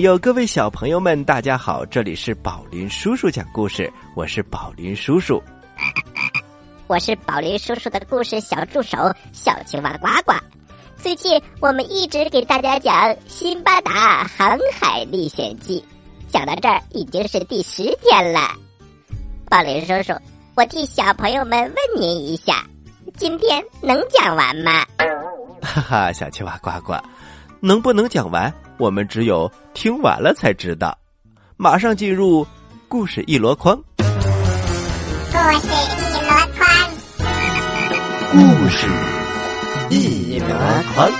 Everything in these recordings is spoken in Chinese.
各位大朋友，各位小朋友们，大家好！这里是宝林叔叔讲故事，我是宝林叔叔。我是宝林叔叔的故事小助手小青蛙呱呱。最近我们一直给大家讲《辛巴达航海历险记》，讲到这儿已经是第十天了。宝林叔叔，我替小朋友们问您一下，今天能讲完吗？哈哈，小青蛙呱呱，能不能讲完？我们只有听完了才知道。马上进入故事一箩筐。故事一箩筐，故事一箩筐，《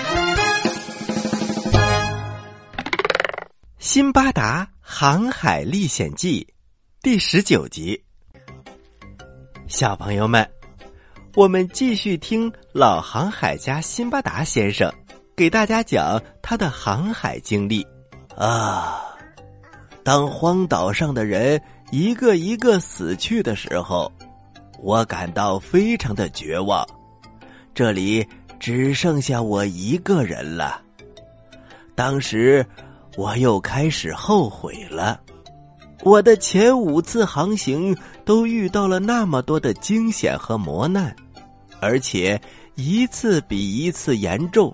辛巴达航海历险记》第十九集。小朋友们，我们继续听老航海家辛巴达先生。给大家讲他的航海经历啊！当荒岛上的人一个一个死去的时候，我感到非常的绝望。这里只剩下我一个人了。当时我又开始后悔了。我的前五次航行都遇到了那么多的惊险和磨难，而且一次比一次严重。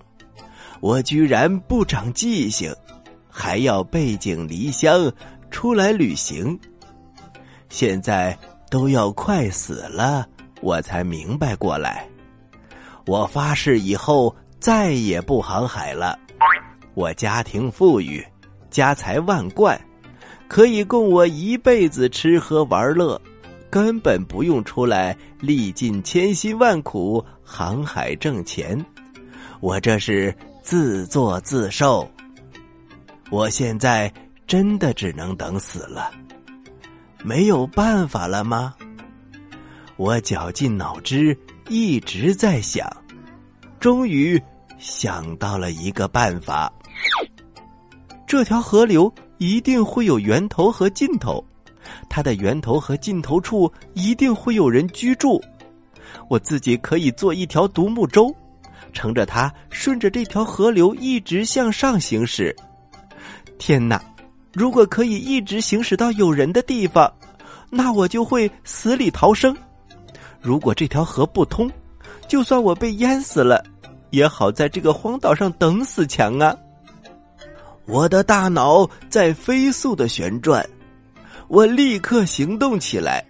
我居然不长记性，还要背井离乡出来旅行。现在都要快死了，我才明白过来。我发誓以后再也不航海了。我家庭富裕，家财万贯，可以供我一辈子吃喝玩乐，根本不用出来历尽千辛万苦航海挣钱。我这是。自作自受。我现在真的只能等死了，没有办法了吗？我绞尽脑汁一直在想，终于想到了一个办法。这条河流一定会有源头和尽头，它的源头和尽头处一定会有人居住。我自己可以做一条独木舟。乘着它，顺着这条河流一直向上行驶。天哪！如果可以一直行驶到有人的地方，那我就会死里逃生。如果这条河不通，就算我被淹死了，也好在这个荒岛上等死强啊！我的大脑在飞速的旋转，我立刻行动起来，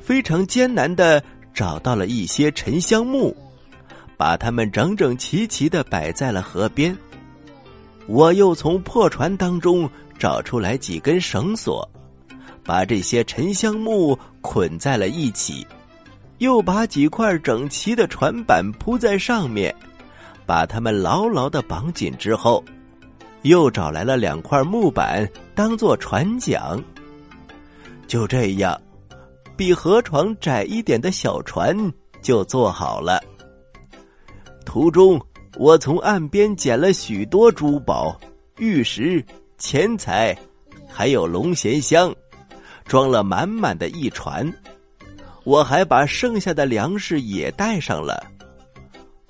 非常艰难的找到了一些沉香木。把它们整整齐齐的摆在了河边。我又从破船当中找出来几根绳索，把这些沉香木捆在了一起，又把几块整齐的船板铺在上面，把它们牢牢的绑紧之后，又找来了两块木板当做船桨。就这样，比河床窄一点的小船就做好了。途中，我从岸边捡了许多珠宝、玉石、钱财，还有龙涎香，装了满满的一船。我还把剩下的粮食也带上了。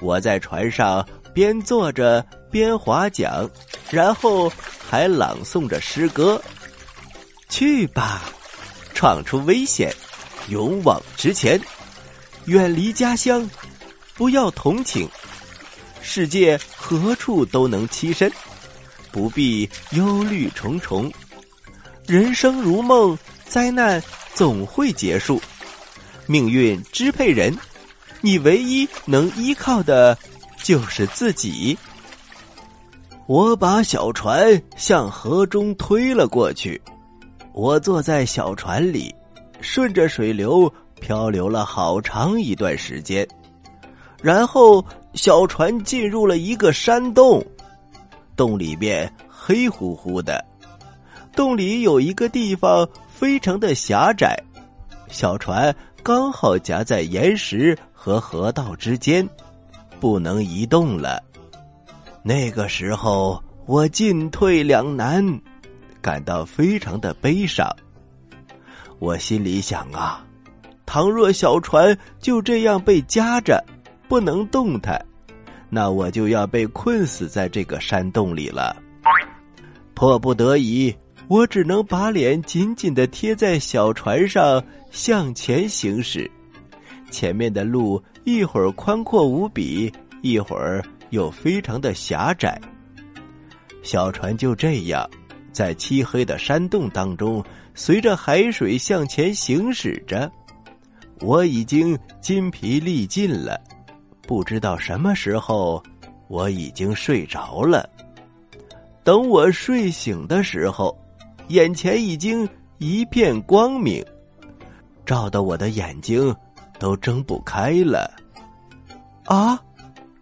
我在船上边坐着边划桨，然后还朗诵着诗歌：“去吧，闯出危险，勇往直前，远离家乡，不要同情。”世界何处都能栖身，不必忧虑重重。人生如梦，灾难总会结束。命运支配人，你唯一能依靠的就是自己。我把小船向河中推了过去，我坐在小船里，顺着水流漂流了好长一段时间，然后。小船进入了一个山洞，洞里面黑乎乎的，洞里有一个地方非常的狭窄，小船刚好夹在岩石和河道之间，不能移动了。那个时候我进退两难，感到非常的悲伤。我心里想啊，倘若小船就这样被夹着。不能动弹，那我就要被困死在这个山洞里了。迫不得已，我只能把脸紧紧的贴在小船上向前行驶。前面的路一会儿宽阔无比，一会儿又非常的狭窄。小船就这样在漆黑的山洞当中，随着海水向前行驶着。我已经筋疲力尽了，不知道什么时候我已经睡着了。等我睡醒的时候，眼前已经一片光明，照得我的眼睛都睁不开了。啊，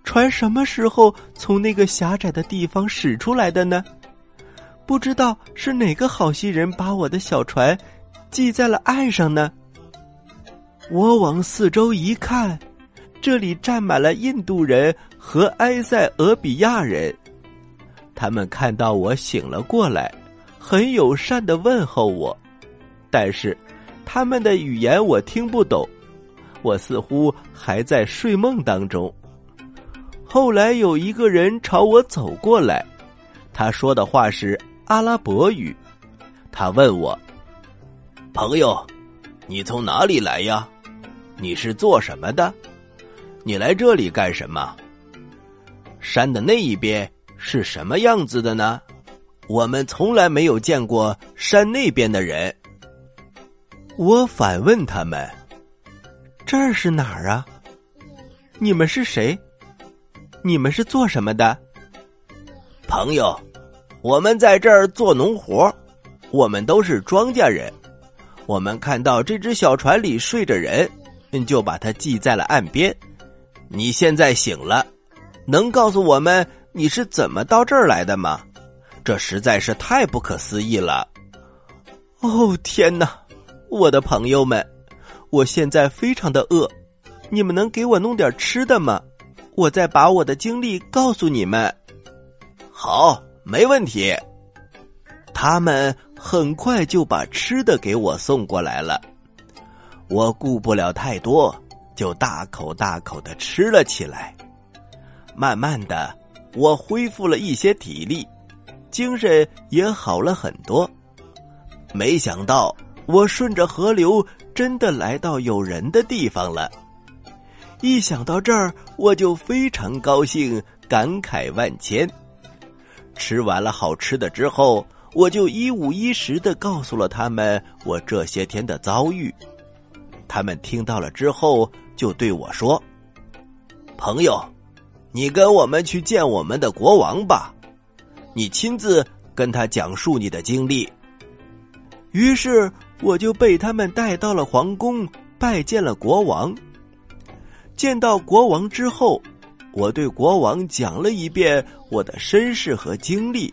船什么时候从那个狭窄的地方驶出来的呢？不知道是哪个好心人把我的小船系在了岸上呢？我往四周一看，这里站满了印度人和埃塞俄比亚人。他们看到我醒了过来，很友善的问候我，但是他们的语言我听不懂，我似乎还在睡梦当中。后来有一个人朝我走过来，他说的话是阿拉伯语，他问我：“朋友，你从哪里来呀？”你是做什么的？你来这里干什么？山的那一边是什么样子的呢？我们从来没有见过山那边的人。我反问他们：“这儿是哪儿啊？你们是谁？你们是做什么的？”朋友，我们在这儿做农活，我们都是庄稼人。我们看到这只小船里睡着人。就把它系在了岸边。你现在醒了，能告诉我们你是怎么到这儿来的吗？这实在是太不可思议了！哦天哪，我的朋友们，我现在非常的饿，你们能给我弄点吃的吗？我再把我的经历告诉你们。好，没问题。他们很快就把吃的给我送过来了。我顾不了太多，就大口大口的吃了起来。慢慢的，我恢复了一些体力，精神也好了很多。没想到，我顺着河流真的来到有人的地方了。一想到这儿，我就非常高兴，感慨万千。吃完了好吃的之后，我就一五一十的告诉了他们我这些天的遭遇。他们听到了之后，就对我说：“朋友，你跟我们去见我们的国王吧，你亲自跟他讲述你的经历。”于是我就被他们带到了皇宫，拜见了国王。见到国王之后，我对国王讲了一遍我的身世和经历。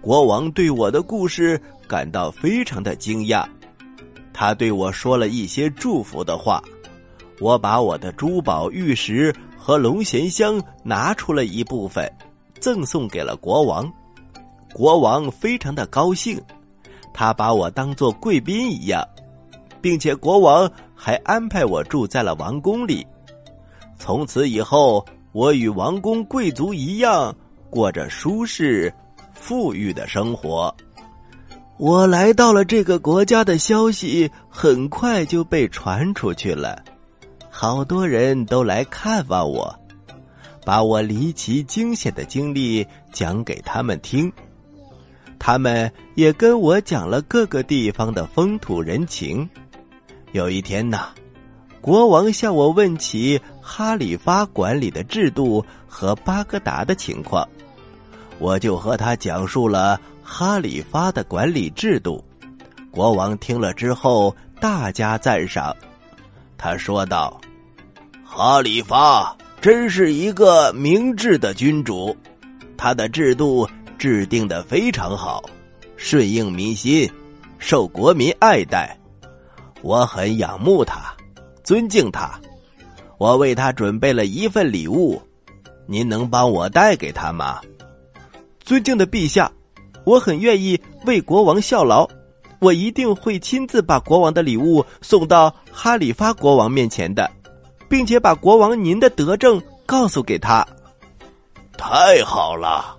国王对我的故事感到非常的惊讶。他对我说了一些祝福的话，我把我的珠宝、玉石和龙涎香拿出了一部分，赠送给了国王。国王非常的高兴，他把我当做贵宾一样，并且国王还安排我住在了王宫里。从此以后，我与王公贵族一样，过着舒适、富裕的生活。我来到了这个国家的消息很快就被传出去了，好多人都来看望我，把我离奇惊险的经历讲给他们听。他们也跟我讲了各个地方的风土人情。有一天呐，国王向我问起哈里发管理的制度和巴格达的情况，我就和他讲述了。哈里发的管理制度，国王听了之后大加赞赏。他说道：“哈里发真是一个明智的君主，他的制度制定的非常好，顺应民心，受国民爱戴。我很仰慕他，尊敬他。我为他准备了一份礼物，您能帮我带给他吗？”尊敬的陛下。我很愿意为国王效劳，我一定会亲自把国王的礼物送到哈里发国王面前的，并且把国王您的德政告诉给他。太好了，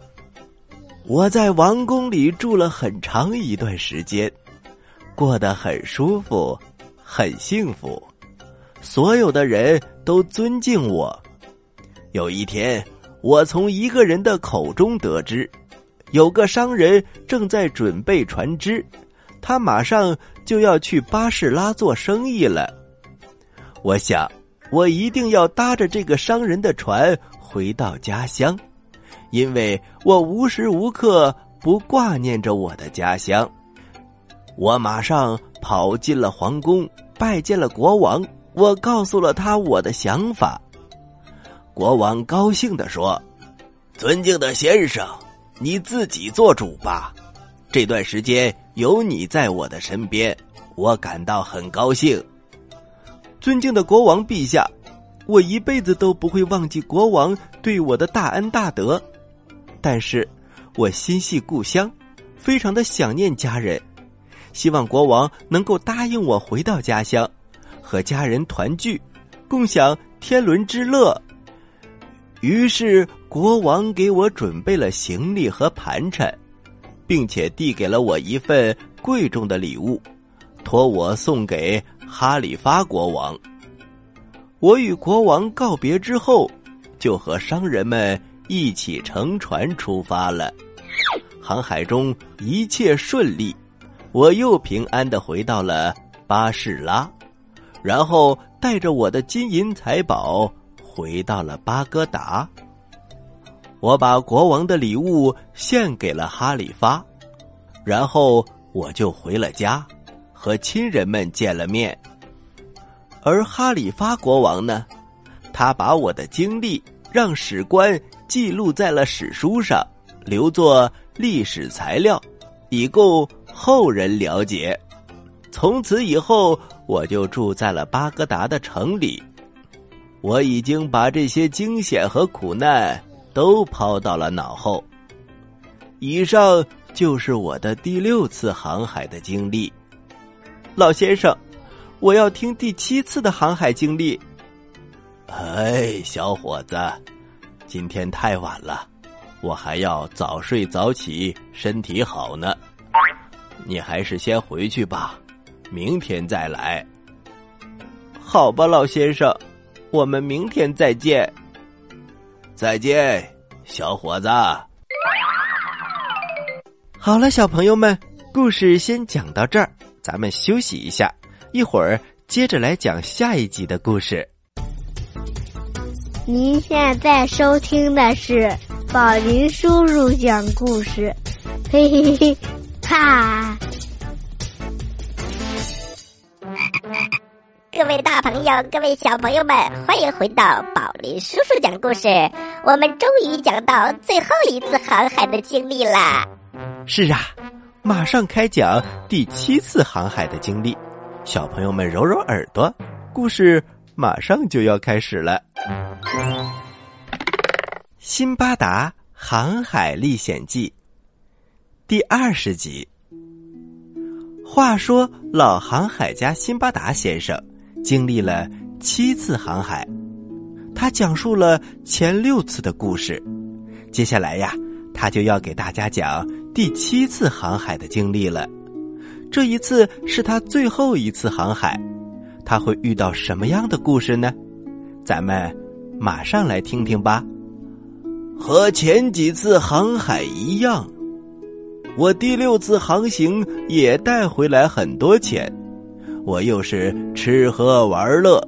我在王宫里住了很长一段时间，过得很舒服，很幸福，所有的人都尊敬我。有一天，我从一个人的口中得知，有个商人正在准备船只，他马上就要去巴士拉做生意了。我想，我一定要搭着这个商人的船回到家乡。因为我无时无刻不挂念着我的家乡，我马上跑进了皇宫，拜见了国王。我告诉了他我的想法，国王高兴的说：“尊敬的先生，你自己做主吧。这段时间有你在我的身边，我感到很高兴。”尊敬的国王陛下，我一辈子都不会忘记国王对我的大恩大德。但是，我心系故乡，非常的想念家人，希望国王能够答应我回到家乡，和家人团聚，共享天伦之乐。于是，国王给我准备了行李和盘缠，并且递给了我一份贵重的礼物，托我送给哈里发国王。我与国王告别之后，就和商人们。一起乘船出发了，航海中一切顺利，我又平安的回到了巴士拉，然后带着我的金银财宝回到了巴格达。我把国王的礼物献给了哈里发，然后我就回了家，和亲人们见了面。而哈里发国王呢，他把我的经历让史官。记录在了史书上，留作历史材料，以供后人了解。从此以后，我就住在了巴格达的城里。我已经把这些惊险和苦难都抛到了脑后。以上就是我的第六次航海的经历。老先生，我要听第七次的航海经历。哎，小伙子。今天太晚了，我还要早睡早起，身体好呢。你还是先回去吧，明天再来。好吧，老先生，我们明天再见。再见，小伙子。好了，小朋友们，故事先讲到这儿，咱们休息一下，一会儿接着来讲下一集的故事。您现在收听的是宝林叔叔讲故事，嘿嘿嘿，哈！各位大朋友，各位小朋友们，欢迎回到宝林叔叔讲故事。我们终于讲到最后一次航海的经历啦！是啊，马上开讲第七次航海的经历。小朋友们揉揉耳朵，故事马上就要开始了。《辛巴达航海历险记》第二十集。话说，老航海家辛巴达先生经历了七次航海，他讲述了前六次的故事。接下来呀，他就要给大家讲第七次航海的经历了。这一次是他最后一次航海，他会遇到什么样的故事呢？咱们。马上来听听吧。和前几次航海一样，我第六次航行也带回来很多钱。我又是吃喝玩乐，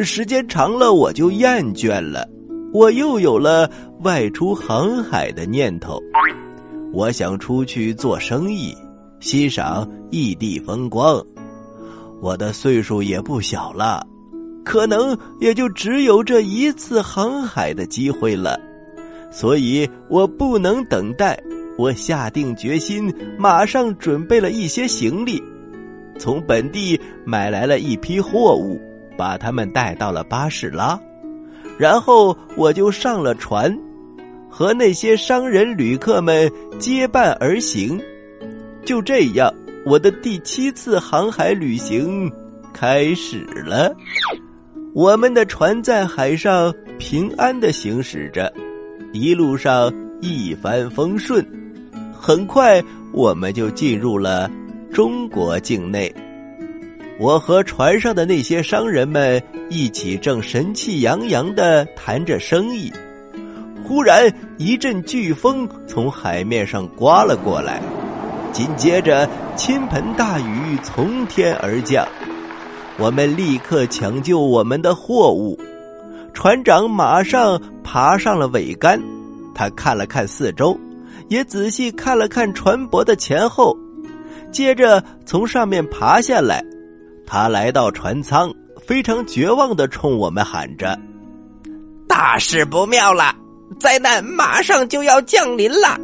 时间长了我就厌倦了。我又有了外出航海的念头。我想出去做生意，欣赏异地风光。我的岁数也不小了。可能也就只有这一次航海的机会了，所以我不能等待。我下定决心，马上准备了一些行李，从本地买来了一批货物，把他们带到了巴士拉，然后我就上了船，和那些商人旅客们结伴而行。就这样，我的第七次航海旅行开始了。我们的船在海上平安的行驶着，一路上一帆风顺。很快我们就进入了中国境内。我和船上的那些商人们一起正神气洋洋的谈着生意，忽然一阵飓风从海面上刮了过来，紧接着倾盆大雨从天而降。我们立刻抢救我们的货物，船长马上爬上了桅杆，他看了看四周。也仔细看了看船舶的前后，接着从上面爬下来。他来到船舱，非常绝望的冲我们喊着：“大事不妙了，灾难马上就要降临了！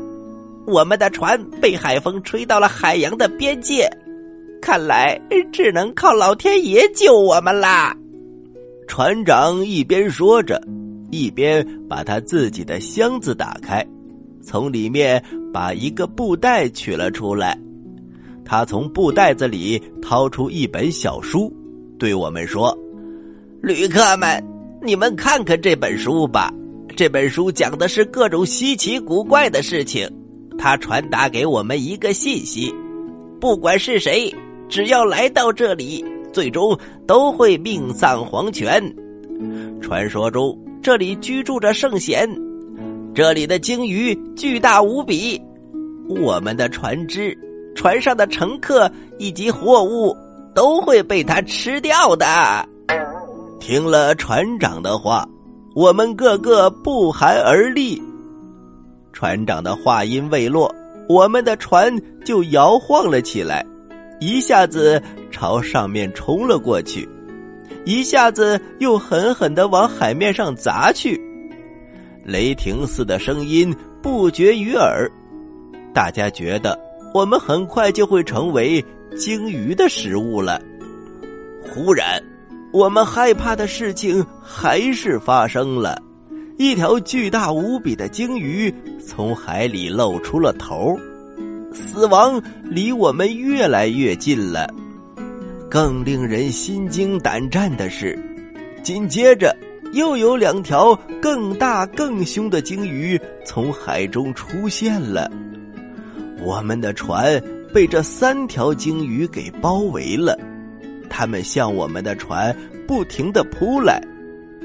我们的船被海风吹到了海洋的边界，看来只能靠老天爷救我们啦！”船长一边说着，一边把他自己的箱子打开。从里面把一个布袋取了出来，他从布袋子里掏出一本小书，对我们说：“旅客们，你们看看这本书吧。这本书讲的是各种稀奇古怪的事情，它传达给我们一个信息：不管是谁，只要来到这里，最终都会命丧黄泉。传说中，这里居住着圣贤。”这里的鲸鱼巨大无比，我们的船只、船上的乘客以及货物都会被它吃掉的。听了船长的话，我们个个不寒而栗。船长的话音未落，我们的船就摇晃了起来，一下子朝上面冲了过去，一下子又狠狠的往海面上砸去。雷霆似的声音不绝于耳，大家觉得我们很快就会成为鲸鱼的食物了。忽然，我们害怕的事情还是发生了，一条巨大无比的鲸鱼从海里露出了头，死亡离我们越来越近了。更令人心惊胆战的是，紧接着。又有两条更大更凶的鲸鱼从海中出现了，我们的船被这三条鲸鱼给包围了，它们向我们的船不停的扑来，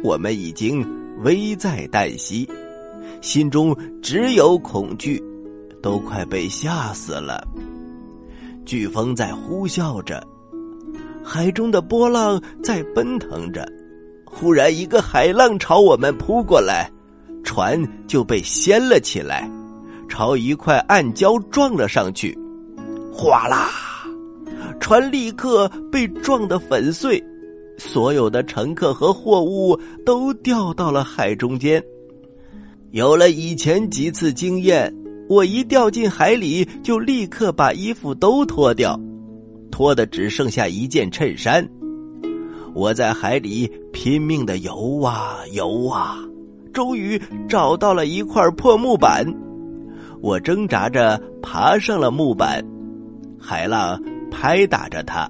我们已经危在旦夕，心中只有恐惧，都快被吓死了。飓风在呼啸着，海中的波浪在奔腾着。忽然，一个海浪朝我们扑过来，船就被掀了起来，朝一块暗礁撞了上去，哗啦！船立刻被撞得粉碎，所有的乘客和货物都掉到了海中间。有了以前几次经验，我一掉进海里就立刻把衣服都脱掉，脱的只剩下一件衬衫。我在海里拼命的游啊游啊，终于找到了一块破木板。我挣扎着爬上了木板，海浪拍打着它，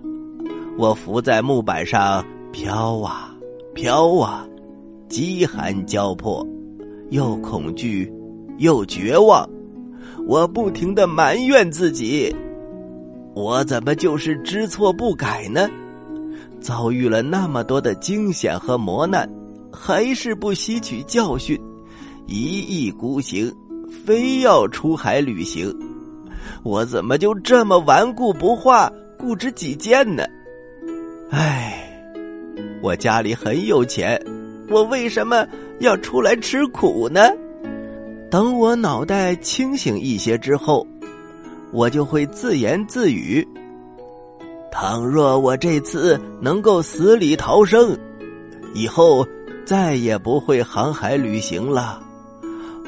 我浮在木板上飘啊飘啊，饥寒交迫，又恐惧又绝望。我不停的埋怨自己：我怎么就是知错不改呢？遭遇了那么多的惊险和磨难，还是不吸取教训，一意孤行，非要出海旅行。我怎么就这么顽固不化、固执己见呢？唉，我家里很有钱，我为什么要出来吃苦呢？等我脑袋清醒一些之后，我就会自言自语。倘若我这次能够死里逃生，以后再也不会航海旅行了。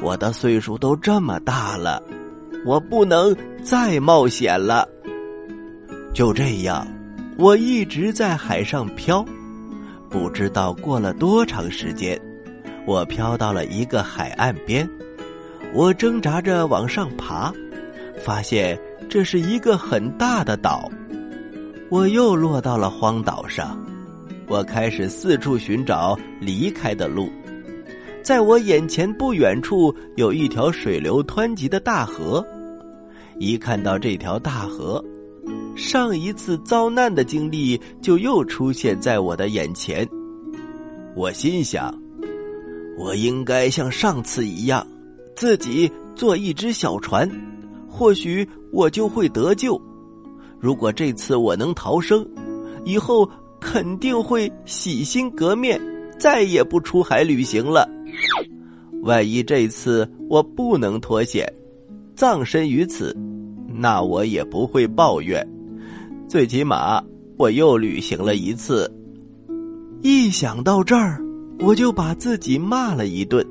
我的岁数都这么大了，我不能再冒险了。就这样，我一直在海上漂，不知道过了多长时间，我飘到了一个海岸边。我挣扎着往上爬，发现这是一个很大的岛。我又落到了荒岛上，我开始四处寻找离开的路。在我眼前不远处有一条水流湍急的大河，一看到这条大河，上一次遭难的经历就又出现在我的眼前。我心想，我应该像上次一样，自己做一只小船，或许我就会得救。如果这次我能逃生，以后肯定会洗心革面，再也不出海旅行了。万一这次我不能脱险，葬身于此。那我也不会抱怨，最起码我又旅行了一次。一想到这儿，我就把自己骂了一顿。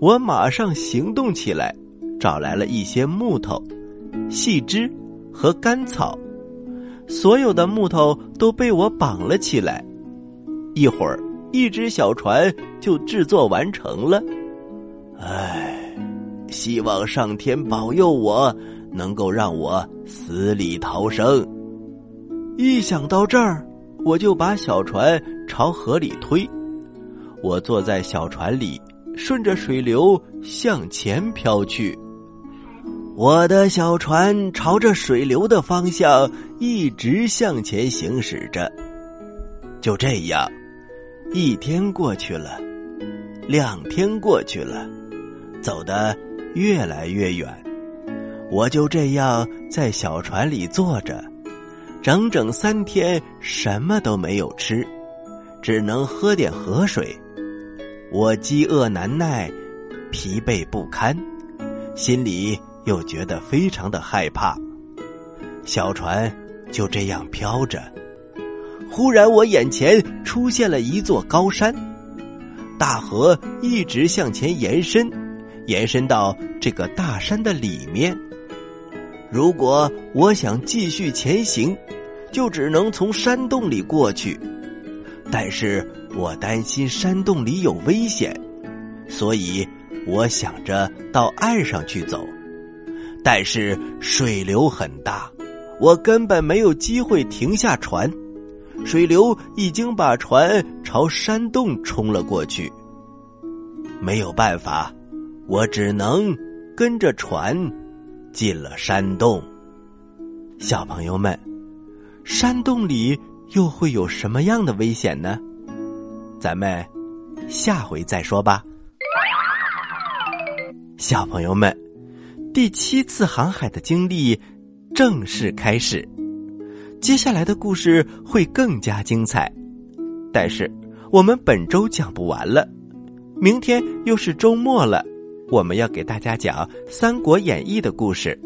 我马上行动起来，找来了一些木头、细枝和干草，所有的木头都被我绑了起来。一会儿，一只小船就制作完成了。唉，希望上天保佑我。能够让我死里逃生。一想到这儿，我就把小船朝河里推。我坐在小船里，顺着水流向前飘去。我的小船朝着水流的方向一直向前行驶着。就这样，一天过去了，两天过去了，走得越来越远。我就这样在小船里坐着，整整三天什么都没有吃，只能喝点河水。我饥饿难耐，疲惫不堪，心里又觉得非常的害怕。小船就这样飘着，忽然我眼前出现了一座高山，大河一直向前延伸，延伸到这个大山的里面。如果我想继续前行，就只能从山洞里过去。但是我担心山洞里有危险，所以我想着到岸上去走。但是水流很大，我根本没有机会停下船。水流已经把船朝山洞冲了过去。没有办法，我只能跟着船。进了山洞，小朋友们，山洞里又会有什么样的危险呢？咱们下回再说吧。小朋友们，第七次航海的经历正式开始，接下来的故事会更加精彩。但是我们本周讲不完了，明天又是周末了。我们要给大家讲《三国演义》的故事，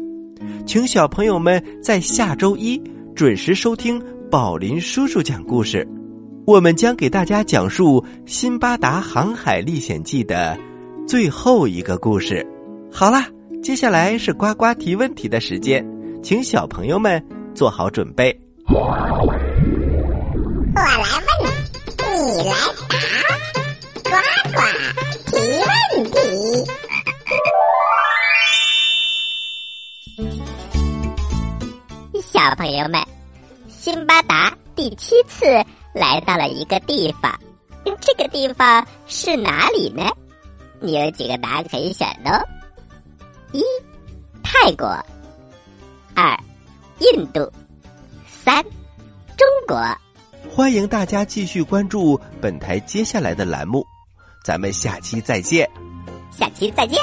请小朋友们在下周一准时收听宝林叔叔讲故事。我们将给大家讲述《辛巴达航海历险记》的最后一个故事。好啦，接下来是呱呱提问题的时间，请小朋友们做好准备。我来问，你来答，呱呱提问题。小朋友们，辛巴达第七次来到了一个地方，这个地方是哪里呢？你有几个答案可以选哦：一、泰国；二、印度；三、中国。欢迎大家继续关注本台接下来的栏目，咱们下期再见。下期再见。